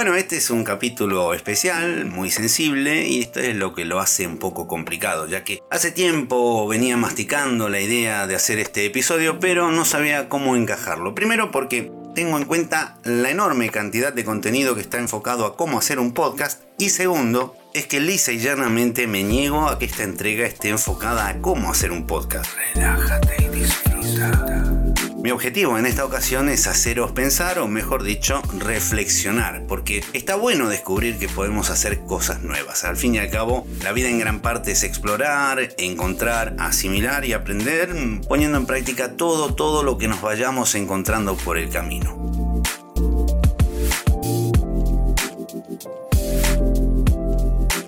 Bueno, este es un capítulo especial, muy sensible, y esto es lo que lo hace un poco complicado, ya que hace tiempo venía masticando la idea de hacer este episodio, pero no sabía cómo encajarlo. Primero porque tengo en cuenta la enorme cantidad de contenido que está enfocado a cómo hacer un podcast, y segundo, es que lisa y llanamente me niego a que esta entrega esté enfocada a cómo hacer un podcast. Relájate y disfruta. Mi objetivo en esta ocasión es haceros pensar, o mejor dicho, reflexionar, porque está bueno descubrir que podemos hacer cosas nuevas. Al fin y al cabo, la vida en gran parte es explorar, encontrar, asimilar y aprender, poniendo en práctica todo, todo lo que nos vayamos encontrando por el camino.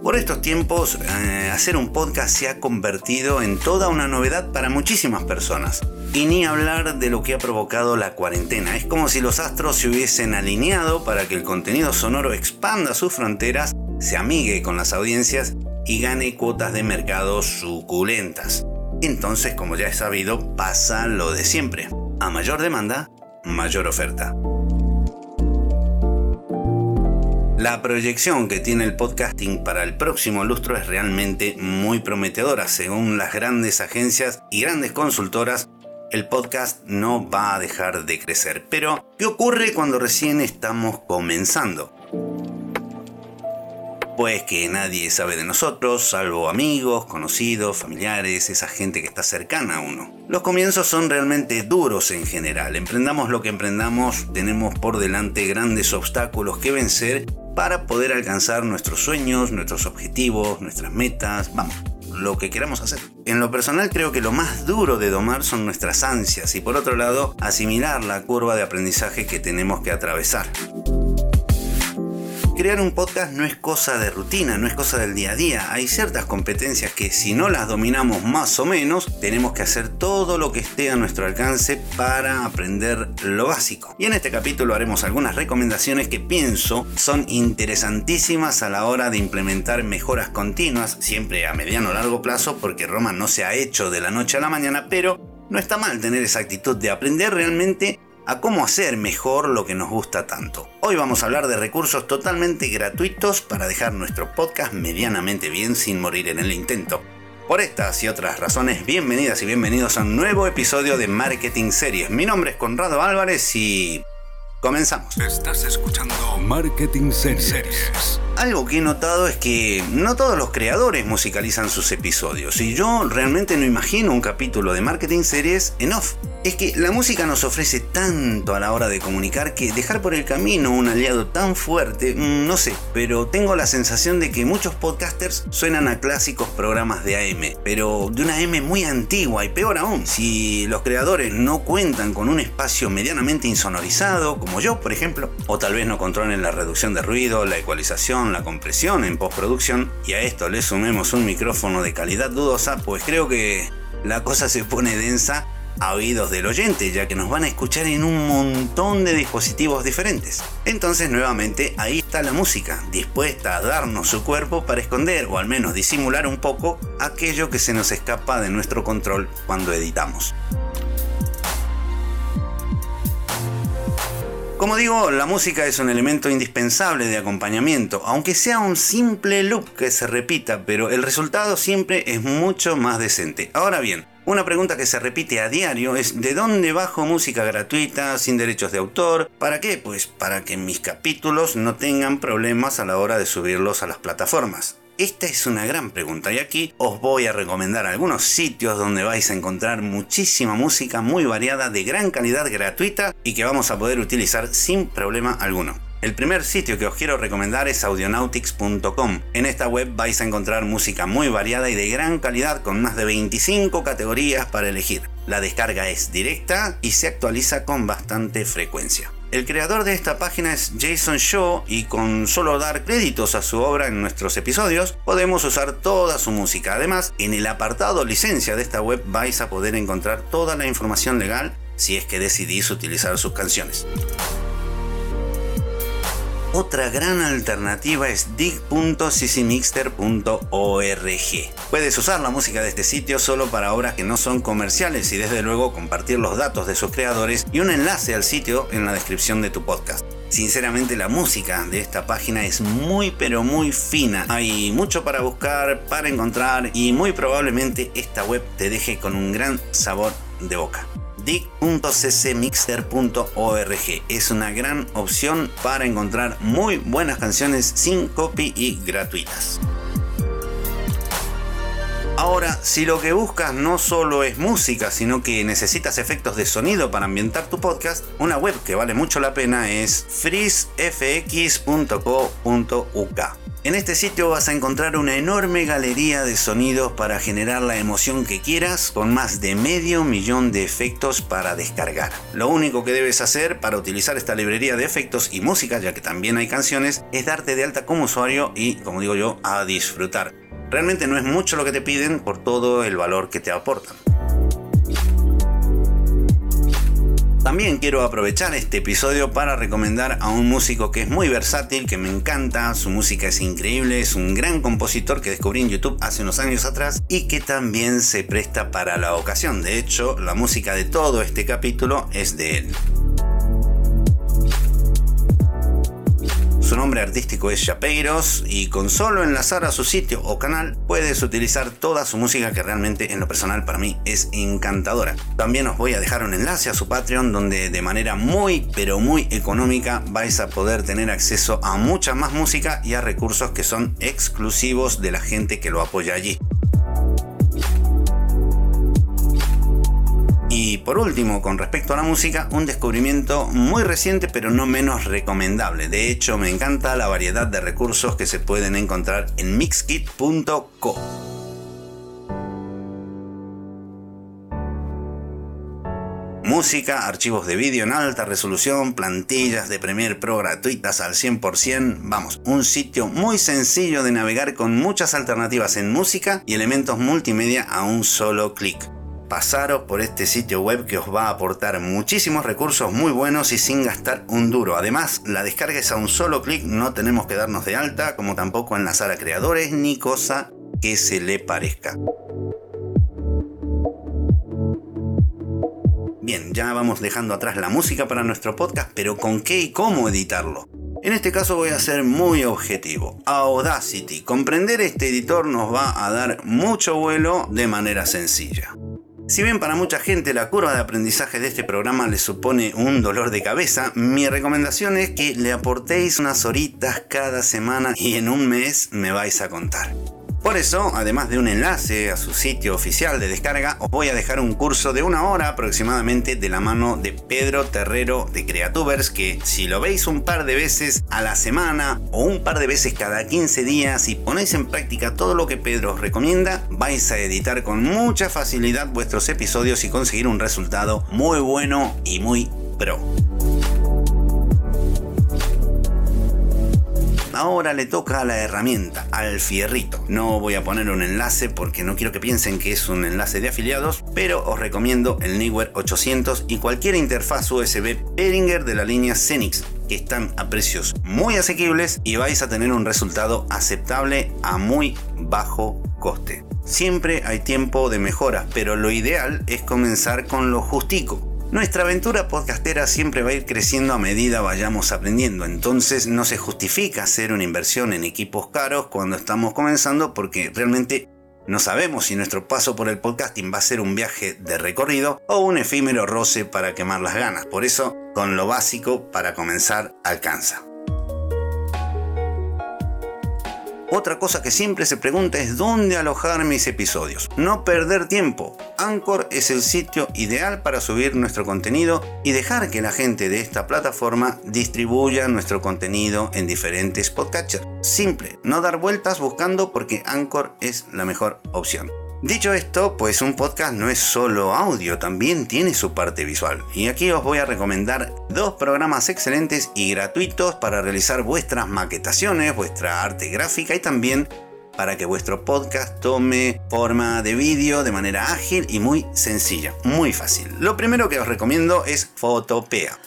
Por estos tiempos, eh, hacer un podcast se ha convertido en toda una novedad para muchísimas personas. Y ni hablar de lo que ha provocado la cuarentena. Es como si los astros se hubiesen alineado para que el contenido sonoro expanda sus fronteras, se amigue con las audiencias y gane cuotas de mercado suculentas. Entonces, como ya es sabido, pasa lo de siempre. A mayor demanda, mayor oferta. La proyección que tiene el podcasting para el próximo lustro es realmente muy prometedora. Según las grandes agencias y grandes consultoras, el podcast no va a dejar de crecer. Pero, ¿qué ocurre cuando recién estamos comenzando? Pues que nadie sabe de nosotros, salvo amigos, conocidos, familiares, esa gente que está cercana a uno. Los comienzos son realmente duros en general. Emprendamos lo que emprendamos, tenemos por delante grandes obstáculos que vencer para poder alcanzar nuestros sueños, nuestros objetivos, nuestras metas, vamos, lo que queramos hacer. En lo personal creo que lo más duro de domar son nuestras ansias y por otro lado asimilar la curva de aprendizaje que tenemos que atravesar crear un podcast no es cosa de rutina, no es cosa del día a día. Hay ciertas competencias que si no las dominamos más o menos, tenemos que hacer todo lo que esté a nuestro alcance para aprender lo básico. Y en este capítulo haremos algunas recomendaciones que pienso son interesantísimas a la hora de implementar mejoras continuas, siempre a mediano o largo plazo, porque Roma no se ha hecho de la noche a la mañana, pero no está mal tener esa actitud de aprender realmente a cómo hacer mejor lo que nos gusta tanto. Hoy vamos a hablar de recursos totalmente gratuitos para dejar nuestro podcast medianamente bien sin morir en el intento. Por estas y otras razones, bienvenidas y bienvenidos a un nuevo episodio de Marketing Series. Mi nombre es Conrado Álvarez y Comenzamos. Estás escuchando Marketing Series. Algo que he notado es que no todos los creadores musicalizan sus episodios y yo realmente no imagino un capítulo de Marketing Series en off. Es que la música nos ofrece tanto a la hora de comunicar que dejar por el camino un aliado tan fuerte, mm, no sé, pero tengo la sensación de que muchos podcasters suenan a clásicos programas de AM, pero de una AM muy antigua y peor aún, si los creadores no cuentan con un espacio medianamente insonorizado, como yo por ejemplo, o tal vez no controlen la reducción de ruido, la ecualización, la compresión en postproducción, y a esto le sumemos un micrófono de calidad dudosa, pues creo que la cosa se pone densa a oídos del oyente, ya que nos van a escuchar en un montón de dispositivos diferentes. Entonces nuevamente ahí está la música, dispuesta a darnos su cuerpo para esconder o al menos disimular un poco aquello que se nos escapa de nuestro control cuando editamos. Como digo, la música es un elemento indispensable de acompañamiento, aunque sea un simple loop que se repita, pero el resultado siempre es mucho más decente. Ahora bien, una pregunta que se repite a diario es ¿de dónde bajo música gratuita, sin derechos de autor? ¿Para qué? Pues para que mis capítulos no tengan problemas a la hora de subirlos a las plataformas. Esta es una gran pregunta y aquí os voy a recomendar algunos sitios donde vais a encontrar muchísima música muy variada de gran calidad gratuita y que vamos a poder utilizar sin problema alguno. El primer sitio que os quiero recomendar es audionautics.com. En esta web vais a encontrar música muy variada y de gran calidad con más de 25 categorías para elegir. La descarga es directa y se actualiza con bastante frecuencia. El creador de esta página es Jason Shaw y con solo dar créditos a su obra en nuestros episodios podemos usar toda su música. Además, en el apartado licencia de esta web vais a poder encontrar toda la información legal si es que decidís utilizar sus canciones. Otra gran alternativa es dig.ccmixter.org. Puedes usar la música de este sitio solo para obras que no son comerciales y desde luego compartir los datos de sus creadores y un enlace al sitio en la descripción de tu podcast. Sinceramente la música de esta página es muy pero muy fina. Hay mucho para buscar, para encontrar y muy probablemente esta web te deje con un gran sabor de boca dig.ccmixter.org es una gran opción para encontrar muy buenas canciones sin copy y gratuitas. Ahora, si lo que buscas no solo es música, sino que necesitas efectos de sonido para ambientar tu podcast, una web que vale mucho la pena es freezefx.co.uk. En este sitio vas a encontrar una enorme galería de sonidos para generar la emoción que quieras con más de medio millón de efectos para descargar. Lo único que debes hacer para utilizar esta librería de efectos y música, ya que también hay canciones, es darte de alta como usuario y, como digo yo, a disfrutar. Realmente no es mucho lo que te piden por todo el valor que te aportan. También quiero aprovechar este episodio para recomendar a un músico que es muy versátil, que me encanta, su música es increíble, es un gran compositor que descubrí en YouTube hace unos años atrás y que también se presta para la ocasión. De hecho, la música de todo este capítulo es de él. Nombre artístico es Chapeiros y con solo enlazar a su sitio o canal puedes utilizar toda su música que realmente en lo personal para mí es encantadora. También os voy a dejar un enlace a su Patreon donde de manera muy pero muy económica vais a poder tener acceso a mucha más música y a recursos que son exclusivos de la gente que lo apoya allí. Por último, con respecto a la música, un descubrimiento muy reciente pero no menos recomendable. De hecho, me encanta la variedad de recursos que se pueden encontrar en mixkit.co. Música, archivos de vídeo en alta resolución, plantillas de Premiere Pro gratuitas al 100%. Vamos, un sitio muy sencillo de navegar con muchas alternativas en música y elementos multimedia a un solo clic pasaros por este sitio web que os va a aportar muchísimos recursos muy buenos y sin gastar un duro. Además, la descarga es a un solo clic, no tenemos que darnos de alta, como tampoco enlazar a creadores ni cosa que se le parezca. Bien, ya vamos dejando atrás la música para nuestro podcast, pero ¿con qué y cómo editarlo? En este caso voy a ser muy objetivo. Audacity. Comprender este editor nos va a dar mucho vuelo de manera sencilla. Si bien para mucha gente la curva de aprendizaje de este programa le supone un dolor de cabeza, mi recomendación es que le aportéis unas horitas cada semana y en un mes me vais a contar. Por eso, además de un enlace a su sitio oficial de descarga, os voy a dejar un curso de una hora aproximadamente de la mano de Pedro Terrero de Creatubers, que si lo veis un par de veces a la semana o un par de veces cada 15 días y ponéis en práctica todo lo que Pedro os recomienda, vais a editar con mucha facilidad vuestros episodios y conseguir un resultado muy bueno y muy pro. Ahora le toca a la herramienta, al fierrito. No voy a poner un enlace porque no quiero que piensen que es un enlace de afiliados, pero os recomiendo el Newer 800 y cualquier interfaz USB Behringer de la línea Xenix que están a precios muy asequibles y vais a tener un resultado aceptable a muy bajo coste. Siempre hay tiempo de mejora, pero lo ideal es comenzar con lo justico nuestra aventura podcastera siempre va a ir creciendo a medida vayamos aprendiendo, entonces no se justifica hacer una inversión en equipos caros cuando estamos comenzando porque realmente no sabemos si nuestro paso por el podcasting va a ser un viaje de recorrido o un efímero roce para quemar las ganas. Por eso, con lo básico para comenzar alcanza. Otra cosa que siempre se pregunta es dónde alojar mis episodios. No perder tiempo. Anchor es el sitio ideal para subir nuestro contenido y dejar que la gente de esta plataforma distribuya nuestro contenido en diferentes podcatchers. Simple, no dar vueltas buscando porque Anchor es la mejor opción. Dicho esto, pues un podcast no es solo audio, también tiene su parte visual. Y aquí os voy a recomendar dos programas excelentes y gratuitos para realizar vuestras maquetaciones, vuestra arte gráfica y también para que vuestro podcast tome forma de vídeo de manera ágil y muy sencilla, muy fácil. Lo primero que os recomiendo es Photopea.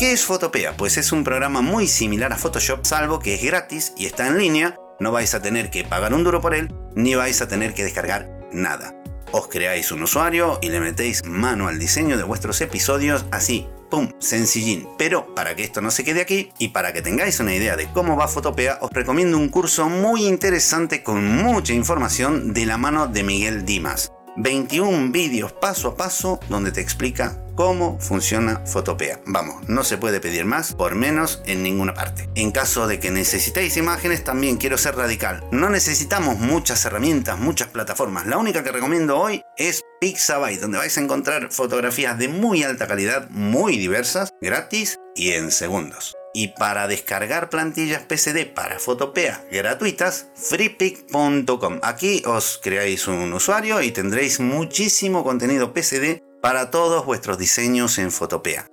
¿Qué es Photopea? Pues es un programa muy similar a Photoshop, salvo que es gratis y está en línea. No vais a tener que pagar un duro por él, ni vais a tener que descargar nada. Os creáis un usuario y le metéis mano al diseño de vuestros episodios así ¡Pum! Sencillín. Pero para que esto no se quede aquí y para que tengáis una idea de cómo va Fotopea, os recomiendo un curso muy interesante con mucha información de la mano de Miguel Dimas. 21 vídeos paso a paso donde te explica cómo funciona Fotopea. Vamos, no se puede pedir más por menos en ninguna parte. En caso de que necesitéis imágenes, también quiero ser radical. No necesitamos muchas herramientas, muchas plataformas. La única que recomiendo hoy es Pixabay, donde vais a encontrar fotografías de muy alta calidad, muy diversas, gratis y en segundos. Y para descargar plantillas PCD para Fotopea gratuitas, freepic.com. Aquí os creáis un usuario y tendréis muchísimo contenido PCD para todos vuestros diseños en Fotopea.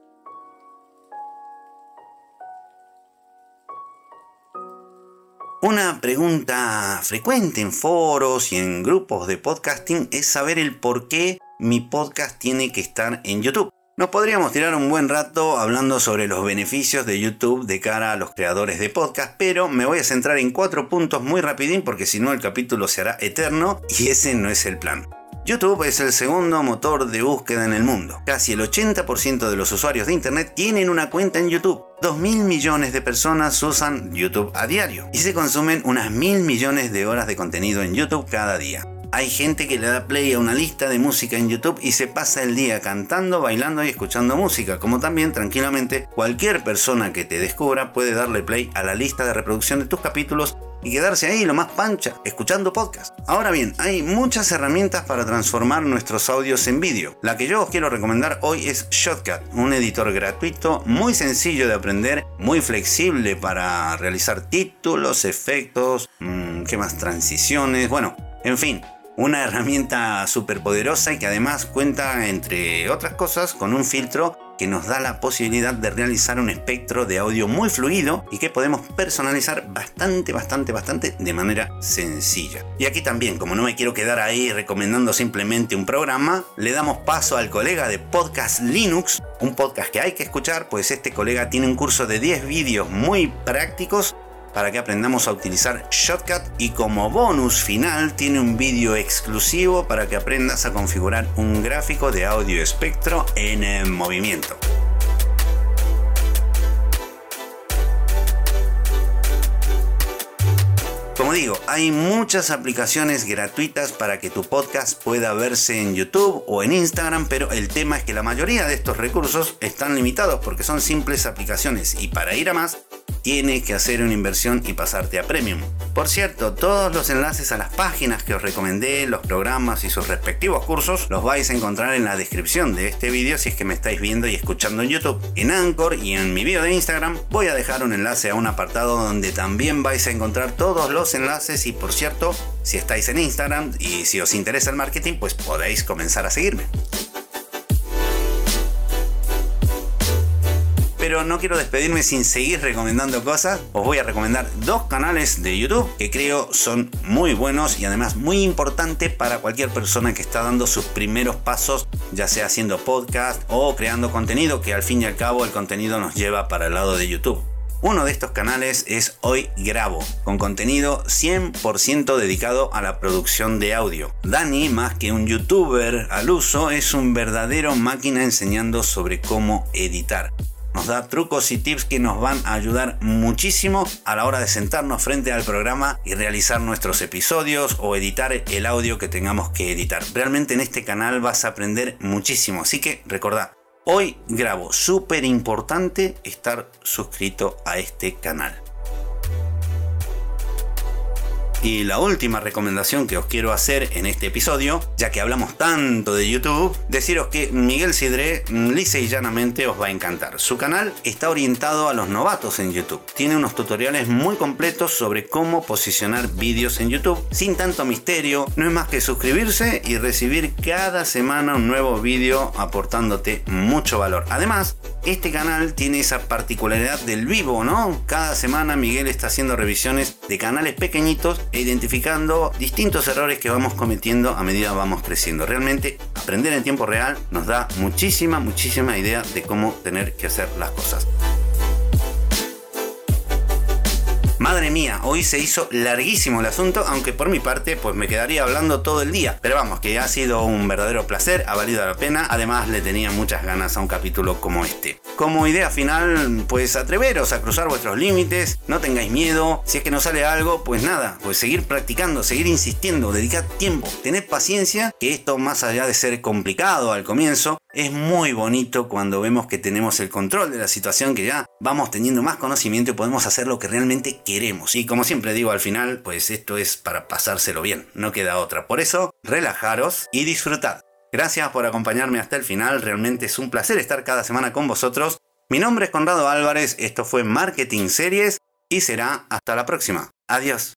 Una pregunta frecuente en foros y en grupos de podcasting es saber el por qué mi podcast tiene que estar en YouTube. Nos podríamos tirar un buen rato hablando sobre los beneficios de YouTube de cara a los creadores de podcast, pero me voy a centrar en cuatro puntos muy rapidín porque si no el capítulo se hará eterno y ese no es el plan. YouTube es el segundo motor de búsqueda en el mundo. Casi el 80% de los usuarios de Internet tienen una cuenta en YouTube. 2.000 millones de personas usan YouTube a diario y se consumen unas mil millones de horas de contenido en YouTube cada día. Hay gente que le da play a una lista de música en YouTube y se pasa el día cantando, bailando y escuchando música, como también tranquilamente cualquier persona que te descubra puede darle play a la lista de reproducción de tus capítulos y quedarse ahí lo más pancha, escuchando podcast. Ahora bien, hay muchas herramientas para transformar nuestros audios en vídeo. La que yo os quiero recomendar hoy es Shotcut, un editor gratuito muy sencillo de aprender, muy flexible para realizar títulos, efectos, mmm, ¿qué más? Transiciones, bueno, en fin, una herramienta súper poderosa y que además cuenta, entre otras cosas, con un filtro que nos da la posibilidad de realizar un espectro de audio muy fluido y que podemos personalizar bastante, bastante, bastante de manera sencilla. Y aquí también, como no me quiero quedar ahí recomendando simplemente un programa, le damos paso al colega de Podcast Linux, un podcast que hay que escuchar, pues este colega tiene un curso de 10 vídeos muy prácticos para que aprendamos a utilizar Shotcut y como bonus final tiene un vídeo exclusivo para que aprendas a configurar un gráfico de audio espectro en movimiento. Como digo, hay muchas aplicaciones gratuitas para que tu podcast pueda verse en YouTube o en Instagram, pero el tema es que la mayoría de estos recursos están limitados porque son simples aplicaciones y para ir a más tienes que hacer una inversión y pasarte a Premium. Por cierto, todos los enlaces a las páginas que os recomendé, los programas y sus respectivos cursos los vais a encontrar en la descripción de este vídeo si es que me estáis viendo y escuchando en YouTube. En Anchor y en mi vídeo de Instagram voy a dejar un enlace a un apartado donde también vais a encontrar todos los enlaces y por cierto, si estáis en Instagram y si os interesa el marketing, pues podéis comenzar a seguirme. Pero no quiero despedirme sin seguir recomendando cosas. Os voy a recomendar dos canales de YouTube que creo son muy buenos y además muy importantes para cualquier persona que está dando sus primeros pasos, ya sea haciendo podcast o creando contenido, que al fin y al cabo el contenido nos lleva para el lado de YouTube. Uno de estos canales es Hoy Grabo, con contenido 100% dedicado a la producción de audio. Dani, más que un youtuber al uso, es un verdadero máquina enseñando sobre cómo editar nos da trucos y tips que nos van a ayudar muchísimo a la hora de sentarnos frente al programa y realizar nuestros episodios o editar el audio que tengamos que editar. Realmente en este canal vas a aprender muchísimo, así que recordad, hoy grabo, súper importante estar suscrito a este canal. Y la última recomendación que os quiero hacer en este episodio, ya que hablamos tanto de YouTube, deciros que Miguel Sidré mm, lisa y llanamente os va a encantar. Su canal está orientado a los novatos en YouTube. Tiene unos tutoriales muy completos sobre cómo posicionar vídeos en YouTube sin tanto misterio. No es más que suscribirse y recibir cada semana un nuevo vídeo aportándote mucho valor. Además, este canal tiene esa particularidad del vivo, ¿no? Cada semana Miguel está haciendo revisiones de canales pequeñitos identificando distintos errores que vamos cometiendo a medida que vamos creciendo. Realmente aprender en tiempo real nos da muchísima, muchísima idea de cómo tener que hacer las cosas. Madre mía, hoy se hizo larguísimo el asunto, aunque por mi parte pues me quedaría hablando todo el día. Pero vamos, que ha sido un verdadero placer, ha valido la pena, además le tenía muchas ganas a un capítulo como este. Como idea final, pues atreveros a cruzar vuestros límites, no tengáis miedo, si es que no sale algo, pues nada, pues seguir practicando, seguir insistiendo, dedicar tiempo, tened paciencia, que esto más allá de ser complicado al comienzo, es muy bonito cuando vemos que tenemos el control de la situación, que ya vamos teniendo más conocimiento y podemos hacer lo que realmente queremos. Y como siempre digo al final, pues esto es para pasárselo bien, no queda otra. Por eso, relajaros y disfrutad. Gracias por acompañarme hasta el final, realmente es un placer estar cada semana con vosotros. Mi nombre es Conrado Álvarez, esto fue Marketing Series y será hasta la próxima. Adiós.